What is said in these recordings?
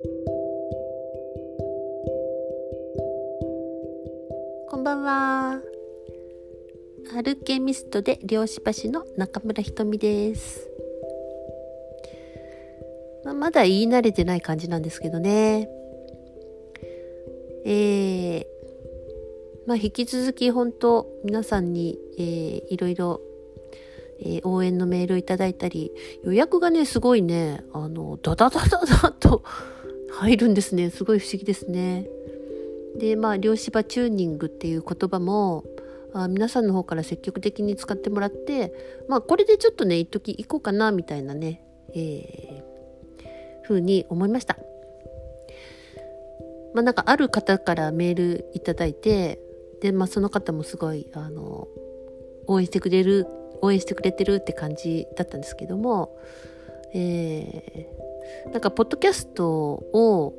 こんばんは。アルケミストで漁師橋の中村ひとみです。まあ、まだ言い慣れてない感じなんですけどね。えー、まあ引き続き本当皆さんに、えー、いろいろ、えー応援のメールをいただいたり、予約がね、すごいね、あの、ダダダダダと入るんですね。すごい不思議ですね。で、まあ、漁師場チューニングっていう言葉も、あ皆さんの方から積極的に使ってもらって、まあ、これでちょっとね、一時行こうかな、みたいなね、えー、ふうに思いました。まあ、なんか、ある方からメールいただいて、で、まあ、その方もすごい、あの、応援してくれる、応援してくれてるって感じだったんですけども、えー、なんか、ポッドキャストを、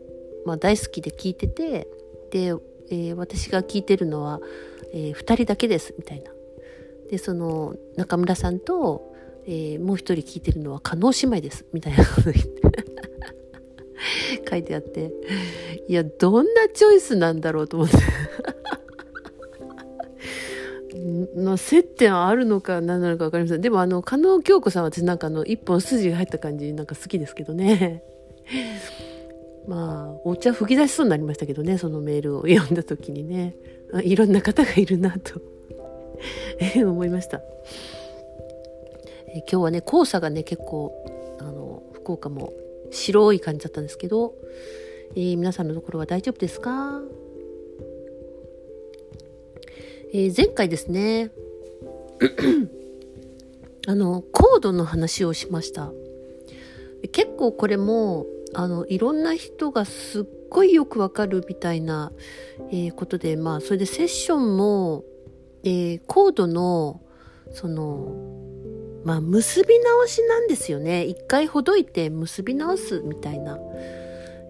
まあ、大好きで聞いてて、で、えー私が聞いてるのは、え2人だけですみたいな。でその中村さんと、えーもう一人聞いてるのは加納姉妹ですみたいなこと言って 書いてあっていやどんなチョイスなんだろうと思っての接点あるのか何なのか分かりません。でもあの加納京子さんは私なんかあの一本筋が入った感じなんか好きですけどね。まあお茶吹き出しそうになりましたけどねそのメールを読んだ時にね。いろんな方がいるなと。思いました、え今日はね黄砂がね結構あの福岡も白い感じだったんですけど、えー皆さんのところは大丈夫ですか、えー前回ですね。あのコードの話をしました。結構これもあのいろんな人がすっごいよくわかるみたいな、えーことでまあそれでセッションも、えーコードのそのまあ結び直しなんですよね。一回ほどいて結び直すみたいな、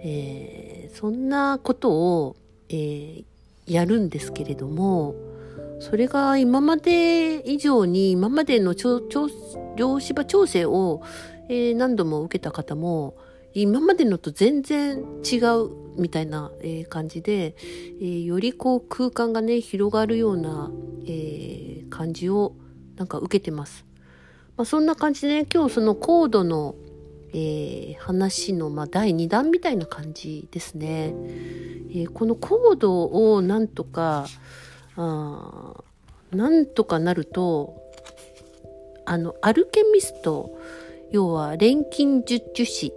えーそんなことを、えーやるんですけれどもそれが今まで以上に今までの調調量子場調整を、えー何度も受けた方も今までのと全然違うみたいな、えー感じで、えーよりこう空間がね広がるような、え感じをなんか受けてます。まあ、そんな感じでね今日そのコードの、え話の、まあ、第2弾みたいな感じですね。えこのコードをなんとかあなんとかなるとあのアルケミスト要は錬金術樹師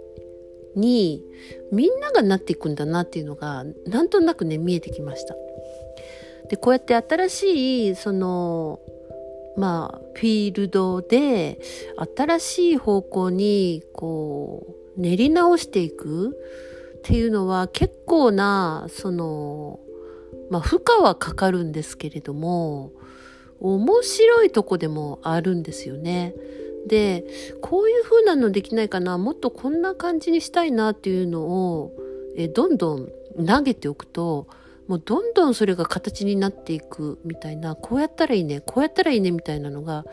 にみんながなっていくんだなっていうのがなんとなくね見えてきました。でこうやって新しいそのまあフィールドで新しい方向にこう練り直していくっていうのは結構なそのまあ負荷はかかるんですけれども面白いとこでもあるんですよね。でこういう風なのできないかなもっとこんな感じにしたいなっていうのをえどんどん投げておくともうどんどんそれが形になっていくみたいなこうやったらいいねこうやったらいいねみたいなのが、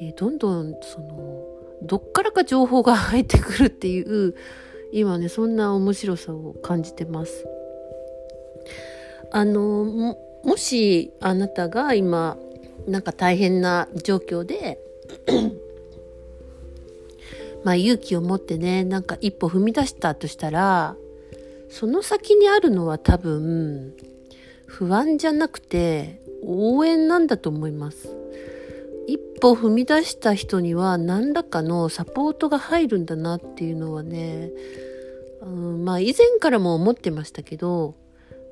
えどんどんそのどっからか情報が 入ってくるっていう今ねそんな面白さを感じてます。あのももしあなたが今なんか大変な状況で まあ勇気を持ってねなんか一歩踏み出したとしたらその先にあるのは多分不安じゃなくて応援なんだと思います。一歩踏み出した人には何らかのサポートが入るんだなっていうのはね、うん、まあ以前からも思ってましたけど、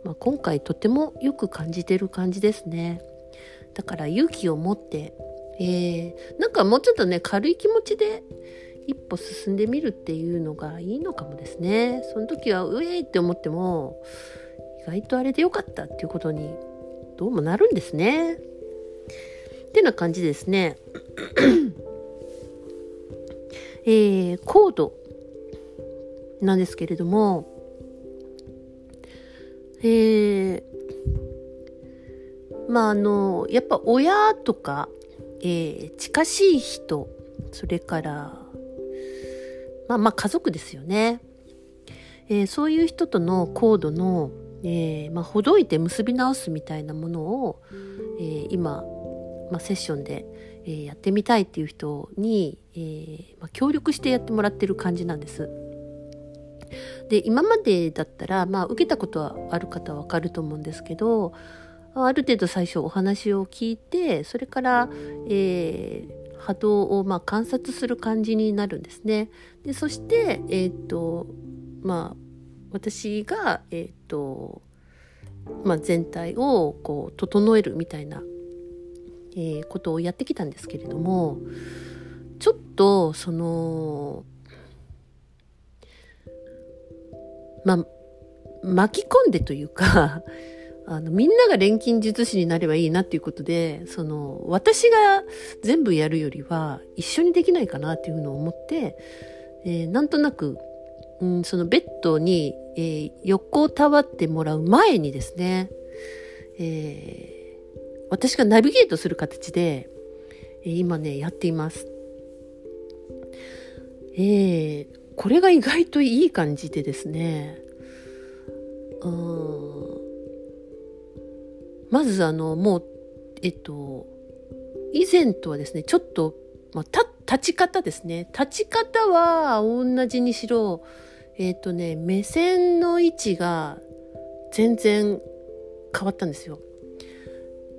まあ、今回とてもよく感じてる感じですね。だから勇気を持って、えー、なんかもうちょっとね軽い気持ちで一歩進んでみるっていうのがいいのかもですね。その時はうえいって思っても意外とあれでよかったっていうことにどうもなるんですね。ってな感じですね。えー、コードなんですけれども、えー、まああの、やっぱ親とか、えー近しい人、それから、まあまあ家族ですよね。えー、そういう人とのコードの、えーまあ、ほどいて結び直すみたいなものを、え、今、まあ、セッションで、え、やってみたいっていう人に、えまあ、協力してやってもらってる感じなんです。で今までだったら、まあ、受けたことはある方は分かると思うんですけどある程度最初お話を聞いてそれから、えー、波動をまあ観察する感じになるんですね。でそして、えっ、とまあ私が、えっ、とまあ、全体をこう整えるみたいな、えー、ことをやってきたんですけれどもちょっとそのまあ巻き込んでというか あのみんなが錬金術師になればいいなっていうことでその私が全部やるよりは一緒にできないかなっていうのを思って、えー、なんとなくうん、そのベッドに、えー、横たわってもらう前にですね、えー、私がナビゲートする形で、え、今ね、やっています。えー、これが意外といい感じでですね、うんまずあの、もう、えっと、以前とはですね、ちょっと、まあ、立ち方ですね。立ち方は同じにしろ、えっ、とね、目線の位置が全然変わったんですよ。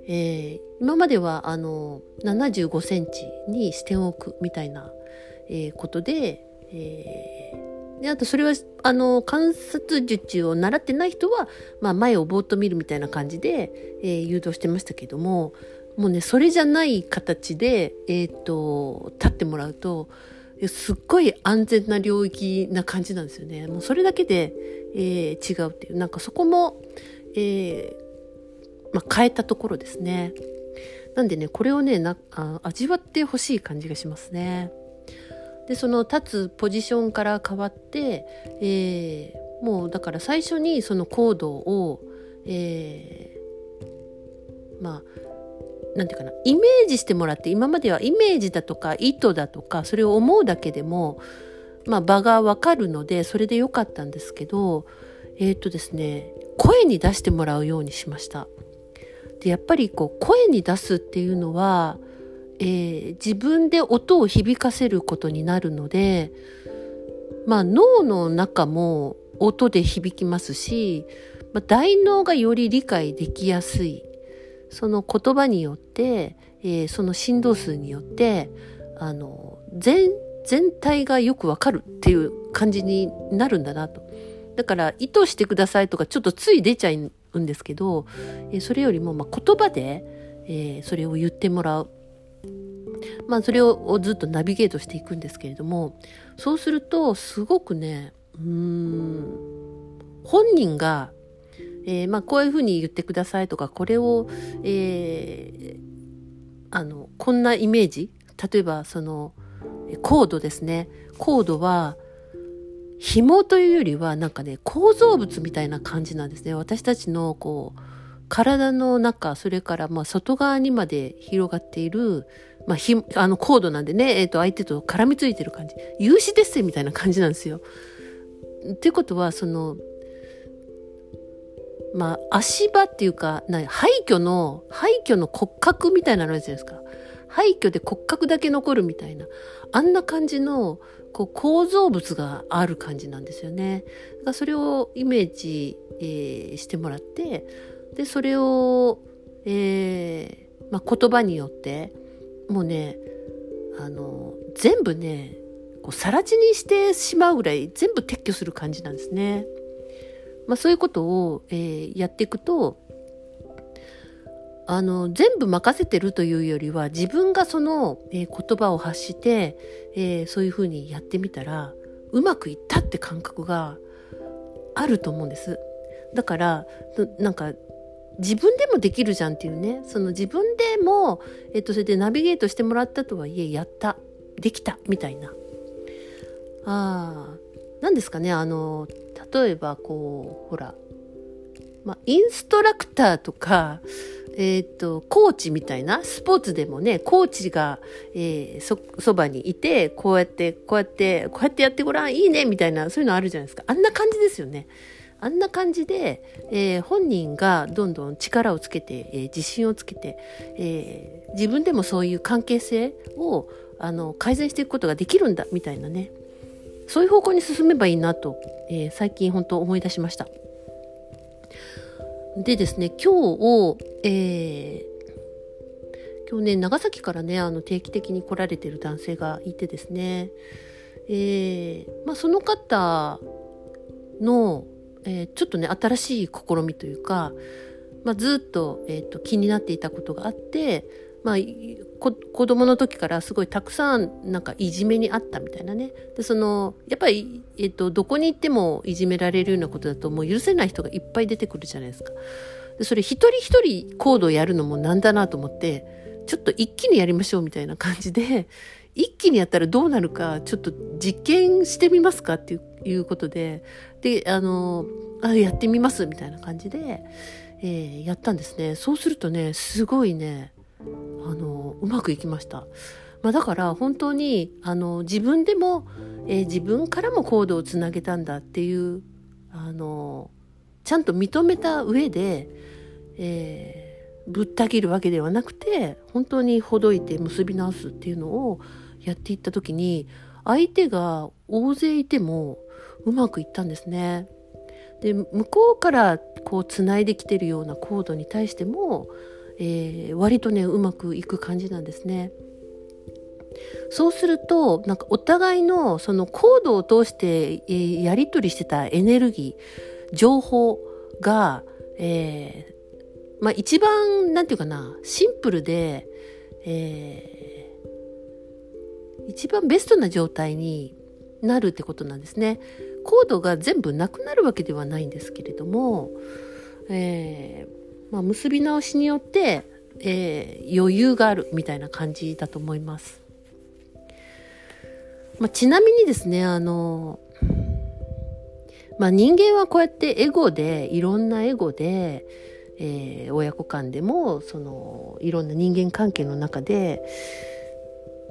えー、今まではあの75センチに視点を置くみたいな、えー、ことで、えー、であとそれはあの観察術を習ってない人は、まあ、前をぼーっと見るみたいな感じで、えー、誘導してましたけどももうねそれじゃない形で、えーと立ってもらうとすっごい安全な領域な感じなんですよね。もうそれだけで、えー、違うっていう、なんかそこも、えー、まあ、変えたところですね。なんでね、これをね、なあ味わってほしい感じがしますね。で、その立つポジションから変わって、えー、もうだから最初にそのコードを、えー、まあ、なんていうかな、イメージしてもらって、今まではイメージだとか意図だとか、それを思うだけでも、まあ場がわかるので、それでよかったんですけど、えっ、とですね、声に出してもらうようにしました。で、やっぱりこう、声に出すっていうのは、えー、自分で音を響かせることになるので、まあ脳の中も音で響きますし、まあ、大脳がより理解できやすいその言葉によって、えー、その振動数によって、あの、全、全体がよくわかるっていう感じになるんだなと。だから意図してくださいとかちょっとつい出ちゃうんですけど、えー、それよりもまあ言葉で、えー、それを言ってもらう。まあそれをずっとナビゲートしていくんですけれども、そうするとすごくね、うん、本人がえー、まあ、こういうふうに言ってくださいとか、これを、えー、あの、こんなイメージ例えば、その、コードですね。コードは、紐というよりは、なんかね、構造物みたいな感じなんですね。私たちの、こう、体の中、それから、まあ、外側にまで広がっている、まあ、ひ、あの、コードなんでね、え、ー、と、相手と絡みついてる感じ。有刺鉄線みたいな感じなんですよ。っていうことは、その、まあ、足場っていうか、な廃墟の、廃墟の骨格みたいなのあるじゃないですか。廃墟で骨格だけ残るみたいな。あんな感じの、こう、構造物がある感じなんですよね。だからそれをイメージ、えー、してもらって、で、それを、えー、まあ、言葉によって、もうね、あの、全部ね、こう、さ地にしてしまうぐらい全部撤去する感じなんですね。まあ、そういうことを、えー、やっていくとあの全部任せてるというよりは自分がその、えー、言葉を発して、えー、そういうふうにやってみたらうまくいったって感覚があると思うんです。だからなんか自分でもできるじゃんっていうね。その自分でも、えっと、それでナビゲートしてもらったとはいえやった。できた。みたいな。あ何ですかね。あの例えばこうほら。ま、インストラクターとか、えっ、ー、と、コーチみたいな、スポーツでもね、コーチが、えー、そ、そばにいて、こうやって、こうやって、こうやってやってごらん、いいね、みたいな、そういうのあるじゃないですか。あんな感じですよね。あんな感じで、えー、本人がどんどん力をつけて、えー、自信をつけて、えー、自分でもそういう関係性をあの改善していくことができるんだみたいなねそういう方向に進めばいいなと、え最近本当思い出しました。でですね今日を、え今日ね長崎からねあの定期的に来られてる男性がいてですね、えまあ、その方のえー、ちょっとね新しい試みというか、まあ、ずっと,、えーと、気になっていたことがあって、まあ、子供の時からすごいたくさんなんかいじめにあったみたいなねでそのやっぱり、えーと、どこに行ってもいじめられるようなことだともう許せない人がいっぱい出てくるじゃないですか。でそれ一人一人コードをやるのもなんだなと思ってちょっと一気にやりましょうみたいな感じで 一気にやったらどうなるかちょっと実験してみますかっていうことでであのあやってみますみたいな感じで、えー、やったんですね。そうするとねすごいねあのうまくいきました、まあ、だから本当にあの自分でも、えー、自分からもコードをつなげたんだっていうあのちゃんと認めた上で、えーぶった切るわけではなくて本当にほどいて結び直すっていうのをやっていった時に相手が大勢いてもうまくいったんですね。で向こうからこうつないできてるようなコードに対しても、えー、割とねうまくいく感じなんですね。そうするとなんかお互いのそのコードを通して、えー、やり取りしてたエネルギー情報が、えー、まあ一番なんていうかなシンプルで、えー、一番ベストな状態になるってことなんですね。コードが全部なくなるわけではないんですけれども、えー、まあ、結び直しによって、えー、余裕があるみたいな感じだと思います。まあ、ちなみにですね、あの、まあ、人間はこうやってエゴで、いろんなエゴで、えー、親子間でも、その、いろんな人間関係の中で、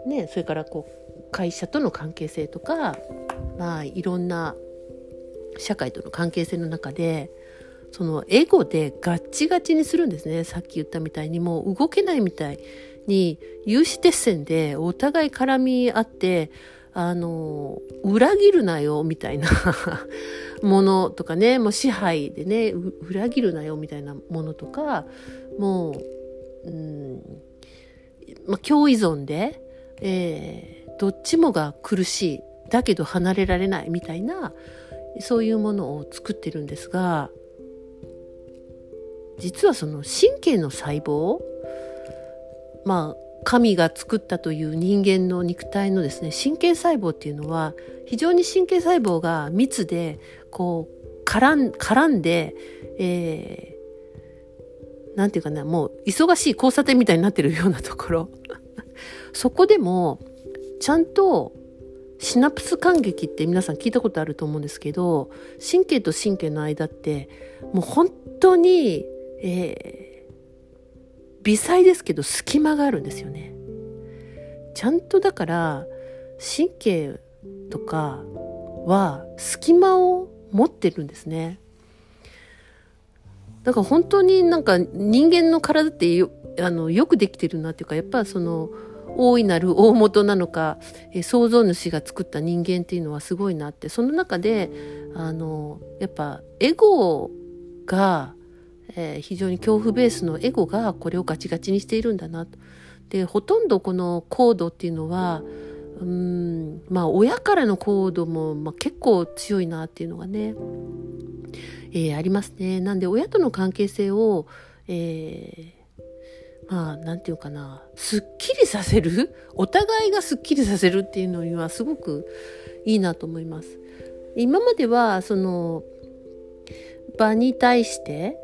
ね、それからこう、会社との関係性とか、まあ、いろんな社会との関係性の中でそのエゴでガッチガチにするんですね。さっき言ったみたいにもう動けないみたいに有刺鉄線でお互い絡み合ってあの裏切るなよ みたいなものとかねもう支配でね裏切るなよみたいなものとかもう、うんまあ、共依存で、えー、どっちもが苦しいだけど離れられないみたいなそういうものを作ってるんですが実はその神経の細胞まあ神が作ったという人間の肉体のですね神経細胞っていうのは非常に神経細胞が密でこう絡んで、えー、なんていうかなもう忙しい交差点みたいになってるようなところ。そこでもちゃんとシナプス感激って皆さん聞いたことあると思うんですけど神経と神経の間ってもう本当に、えー、微細ですけど隙間があるんですよね。ちゃんとだから神経とかは隙間を持ってるんですね。だから本当になんか人間の体ってよあのよくできてるなっていうかやっぱその大いなる大元なのか、え、創造主が作った人間っていうのはすごいなってその中であのやっぱエゴが、えー、非常に恐怖ベースのエゴがこれをガチガチにしているんだなと。でほとんどこのコードっていうのはうんまあ親からのコードも、まあ、結構強いなっていうのがね、えー、ありますね。なんで親との関係性を、えーまあ、なんていうかな、すっきりさせる？お互いがすっきりさせるっていうのにはすごくいいなと思います。今までは、その、場に対して、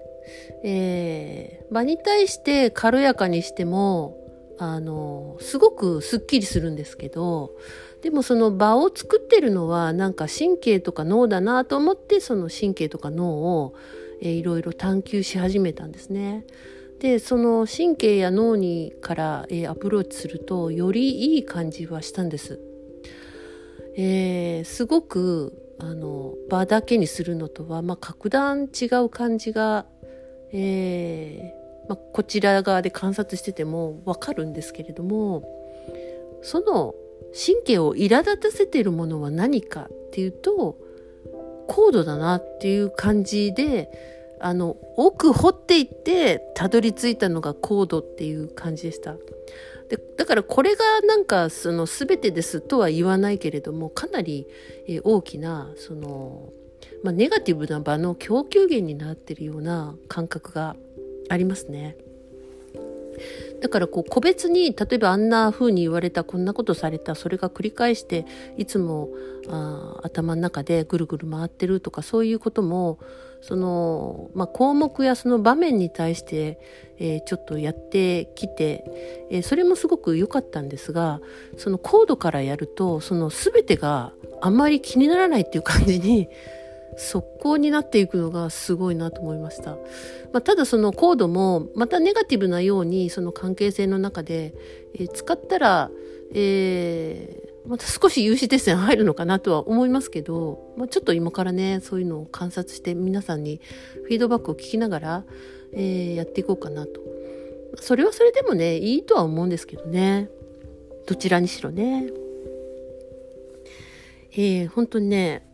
えー、場に対して軽やかにしても、あの、すごくすっきりするんですけど、でもその場を作ってるのはなんか神経とか脳だなと思ってその神経とか脳を、えー、いろいろ探求し始めたんですね。でその神経や脳にから、えー、アプローチするとよりいい感じはしたんです。えー、すごくあの場だけにするのとは、まあ、格段違う感じが、えーまあ、こちら側で観察しててもわかるんですけれどもその神経を苛立たせているものは何かっていうと高度だなっていう感じであの奥掘っていってたどり着いたのが高度っていう感じでした。でだからこれがなんかその全てですとは言わないけれどもかなり、え大きなその、まあ、ネガティブな場の供給源になってるような感覚がありますね。だからこう個別に例えばあんな風に言われたこんなことされたそれが繰り返していつもあ頭の中でぐるぐる回ってるとかそういうこともその、まあ、項目やその場面に対して、えー、ちょっとやってきて、えー、それもすごく良かったんですがそのコードからやるとその全てがあんまり気にならないっていう感じに速攻になっていくのがすごいなと思いました。まあ、ただそのコードもまたネガティブなようにその関係性の中で、えー、使ったら、えー、また少し有刺鉄線入るのかなとは思いますけど、まあ、ちょっと今からねそういうのを観察して皆さんにフィードバックを聞きながら、えー、やっていこうかなと。それはそれでもねいいとは思うんですけどねどちらにしろね。えー、本当にね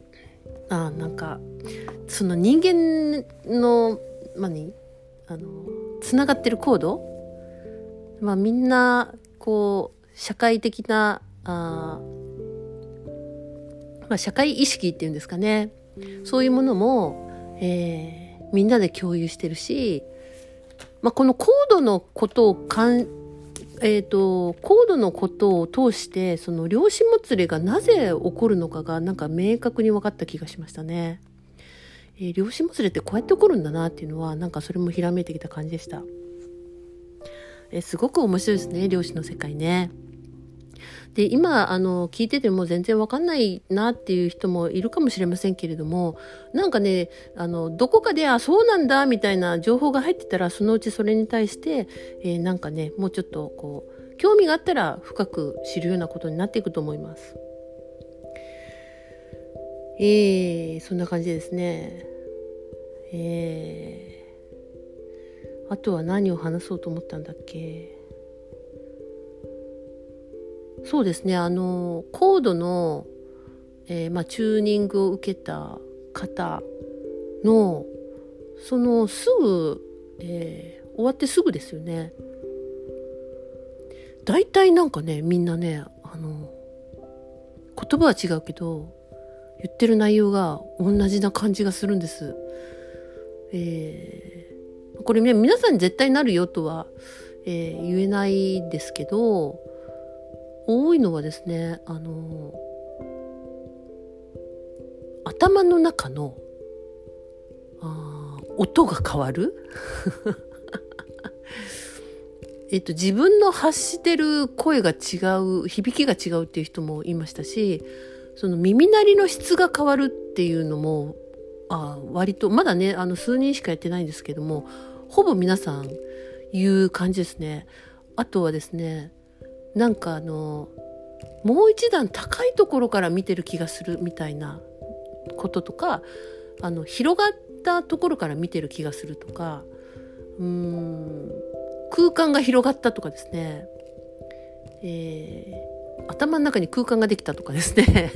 あなんかその人間の何あのつながってるコードまあみんなこう社会的なあ、まあ、社会意識っていうんですかね。そういうものも、えー、みんなで共有してるし、まあ、このコードのことをかんえーと、コードのことを通してその量子もつれがなぜ起こるのかがなんか明確に分かった気がしましたね。えー、量子もつれってこうやって起こるんだなっていうのはなんかそれもひらめいてきた感じでした。えー、すごく面白いですね量子の世界ね。で今あの聞いてても全然わかんないなっていう人もいるかもしれませんけれどもなんかねあのどこかであそうなんだみたいな情報が入ってたらそのうちそれに対して、えー、なんかねもうちょっとこう興味があったら深く知るようなことになっていくと思います。えー、そんな感じですね。えー、あとは何を話そうと思ったんだっけ？そうですねあのコードの、えー、まあ、チューニングを受けた方のそのすぐ、えー、終わってすぐですよね大体なんかねみんなねあの言葉は違うけど言ってる内容が同じな感じがするんです。えー、これね皆さんに絶対なるよとは、えー、言えないですけど多いのはですねあの頭の中のあ音が変わる？えっと自分の発してる声が違う響きが違うっていう人もいましたしその耳鳴りの質が変わるっていうのもあ割とまだねあの数人しかやってないんですけどもほぼ皆さん言う感じですね。あとはですねなんかあのもう一段高いところから見てる気がするみたいなこととかあの広がったところから見てる気がするとかうーん空間が広がったとかですね、えー、頭の中に空間ができたとかですね。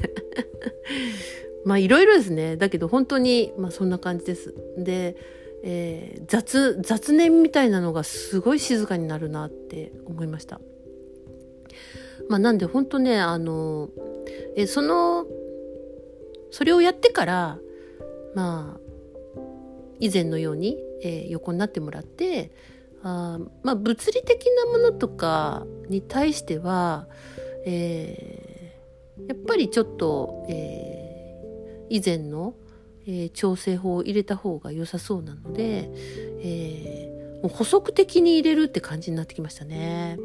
まあいろいろですね。だけど本当にまあそんな感じです。で、えー、雑雑念みたいなのがすごい静かになるなって思いました。まあ、なんで本当ねあのえそのそれをやってからまあ以前のように、えー、横になってもらってあまあ物理的なものとかに対しては、えー、やっぱりちょっと、えー、以前の、え、調整法を入れた方が良さそうなので、え、もう補足的に入れるって感じになってきましたね。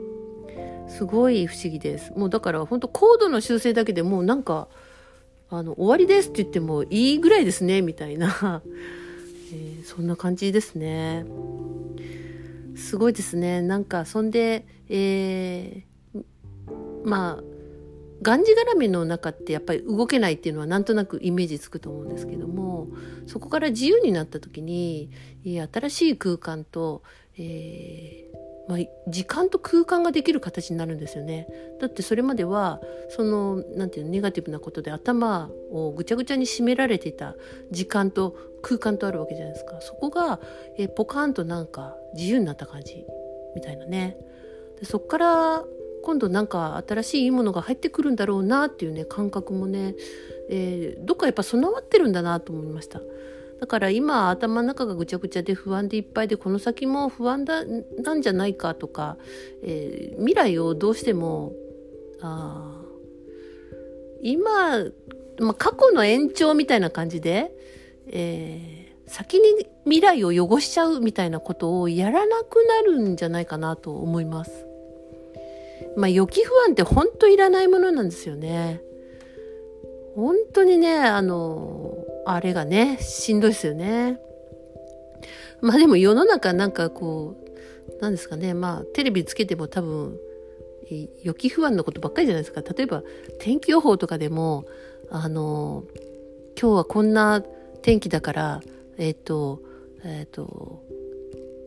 すごい不思議です。もうだから本当コードの修正だけでもうなんか、あの、終わりですって言ってもいいぐらいですね、みたいな えー、そんな感じですね。すごいですね。なんか、そんで、えー、まあ、がんじがらめの中ってやっぱり動けないっていうのはなんとなくイメージつくと思うんですけどもそこから自由になった時に新しい空間と、えー、まあ、時間と空間ができる形になるんですよね。だってそれまではそのなんていうのネガティブなことで頭をぐちゃぐちゃに締められていた時間と空間とあるわけじゃないですか。そこが、え、ポカンとなんか自由になった感じみたいなね。でそこから今度なんか新しいいいものが入ってくるんだろうなっていうね感覚もね、えー、どっかやっぱ備わってるんだなと思いましただから今頭の中がぐちゃぐちゃで不安でいっぱいでこの先も不安だなんじゃないかとか、えー、未来をどうしてもあ今、まあ、過去の延長みたいな感じで、えー、先に未来を汚しちゃうみたいなことをやらなくなるんじゃないかなと思います。まあ、予期不安って本当いらないものなんですよね。本当にね、あの、あれがね、しんどいですよね。まあでも世の中なんかこう、なんですかね、まあテレビつけても多分、予期不安のことばっかりじゃないですか。例えば天気予報とかでも、あの、今日はこんな天気だから、えっ、ー、と、えっ、ー、と、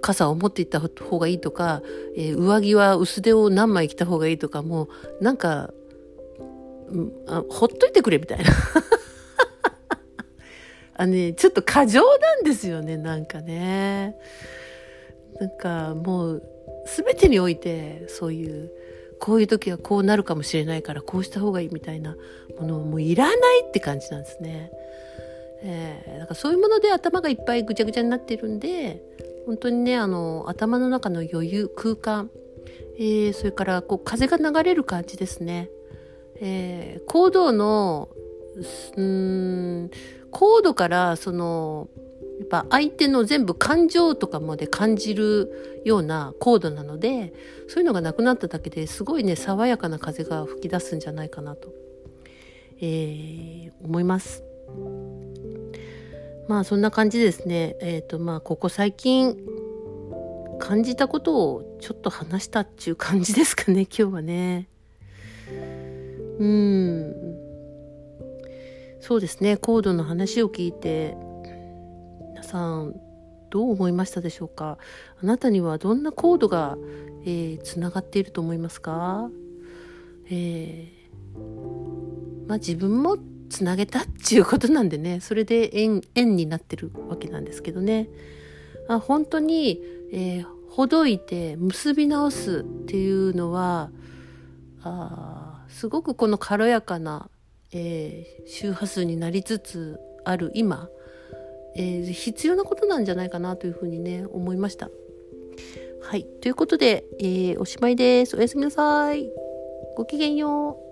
傘を持っていった方がいいとか、えー、上着は薄手を何枚着た方がいいとかもうなんか、あほっといてくれみたいなあねちょっと過剰なんですよねなんかねなんかもう全てにおいてそういうこういう時はこうなるかもしれないからこうした方がいいみたいなものもういらないって感じなんですね。えー、だかそういうもので頭がいっぱいぐちゃぐちゃになってるんで本当にねあの頭の中の余裕空間、えー、それからこう風が流れる感じですね、えー、高度のうん高度からそのやっぱ相手の全部感情とかまで感じるような高度なのでそういうのがなくなっただけですごいね爽やかな風が吹き出すんじゃないかなと、えー、思います。まあそんな感じですね。えっ、ー、とまあここ最近感じたことをちょっと話したっていう感じですかね今日はね。うんそうですね。コードの話を聞いて皆さんどう思いましたでしょうか？あなたにはどんなコードが、えー、つながっていると思いますか、えー、まあ自分もつなげたっていうことなんでね。それで縁縁になってるわけなんですけどね。あ本当に、えー、ほどいて結び直すっていうのはあすごくこの軽やかな、えー、周波数になりつつある今、えー、必要なことなんじゃないかなというふうにね思いました。はい。ということで、えー、おしまいです。おやすみなさい。ごきげんよう。